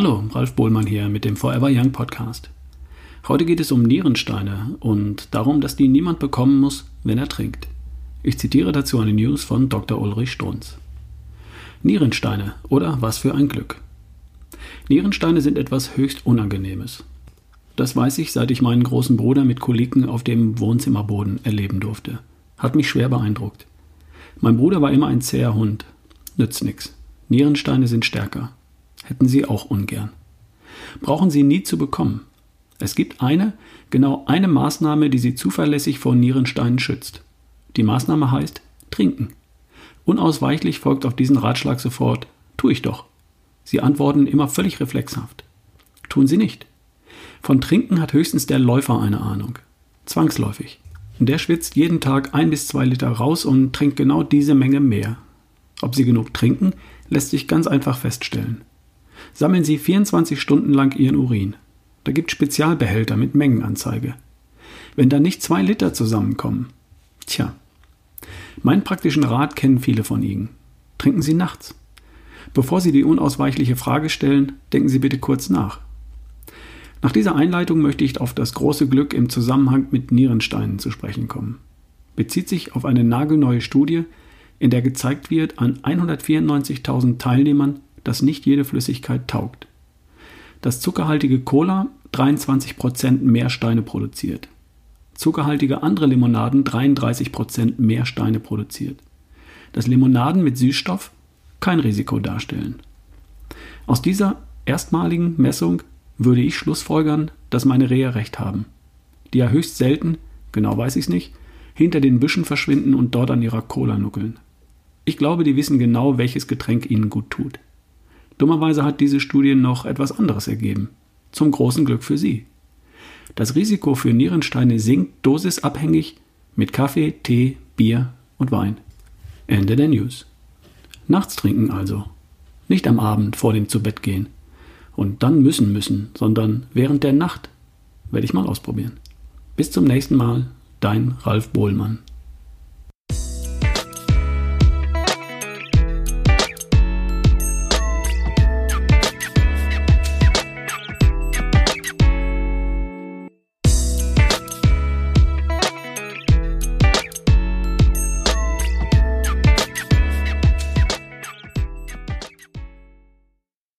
Hallo, Ralf Bohlmann hier mit dem Forever Young Podcast. Heute geht es um Nierensteine und darum, dass die niemand bekommen muss, wenn er trinkt. Ich zitiere dazu eine News von Dr. Ulrich Strunz. Nierensteine oder was für ein Glück. Nierensteine sind etwas höchst Unangenehmes. Das weiß ich, seit ich meinen großen Bruder mit Koliken auf dem Wohnzimmerboden erleben durfte. Hat mich schwer beeindruckt. Mein Bruder war immer ein zäher Hund. Nützt nix. Nierensteine sind stärker hätten Sie auch ungern. Brauchen Sie nie zu bekommen. Es gibt eine, genau eine Maßnahme, die Sie zuverlässig vor Nierensteinen schützt. Die Maßnahme heißt Trinken. Unausweichlich folgt auf diesen Ratschlag sofort Tu ich doch. Sie antworten immer völlig reflexhaft. Tun Sie nicht. Von Trinken hat höchstens der Läufer eine Ahnung. Zwangsläufig. Der schwitzt jeden Tag ein bis zwei Liter raus und trinkt genau diese Menge mehr. Ob Sie genug trinken, lässt sich ganz einfach feststellen sammeln Sie 24 Stunden lang Ihren Urin. Da gibt Spezialbehälter mit Mengenanzeige. Wenn da nicht zwei Liter zusammenkommen, tja. Meinen praktischen Rat kennen viele von Ihnen. Trinken Sie nachts. Bevor Sie die unausweichliche Frage stellen, denken Sie bitte kurz nach. Nach dieser Einleitung möchte ich auf das große Glück im Zusammenhang mit Nierensteinen zu sprechen kommen. Bezieht sich auf eine nagelneue Studie, in der gezeigt wird, an 194.000 Teilnehmern dass nicht jede Flüssigkeit taugt. Das zuckerhaltige Cola 23% mehr Steine produziert. Zuckerhaltige andere Limonaden 33% mehr Steine produziert. Dass Limonaden mit Süßstoff kein Risiko darstellen. Aus dieser erstmaligen Messung würde ich schlussfolgern, dass meine Rehe recht haben, die ja höchst selten, genau weiß ich es nicht, hinter den Büschen verschwinden und dort an ihrer Cola nuckeln. Ich glaube, die wissen genau, welches Getränk ihnen gut tut. Dummerweise hat diese Studie noch etwas anderes ergeben. Zum großen Glück für Sie. Das Risiko für Nierensteine sinkt dosisabhängig mit Kaffee, Tee, Bier und Wein. Ende der News. Nachts trinken also. Nicht am Abend vor dem Zubettgehen. Und dann müssen müssen, sondern während der Nacht. Werde ich mal ausprobieren. Bis zum nächsten Mal, dein Ralf Bohlmann.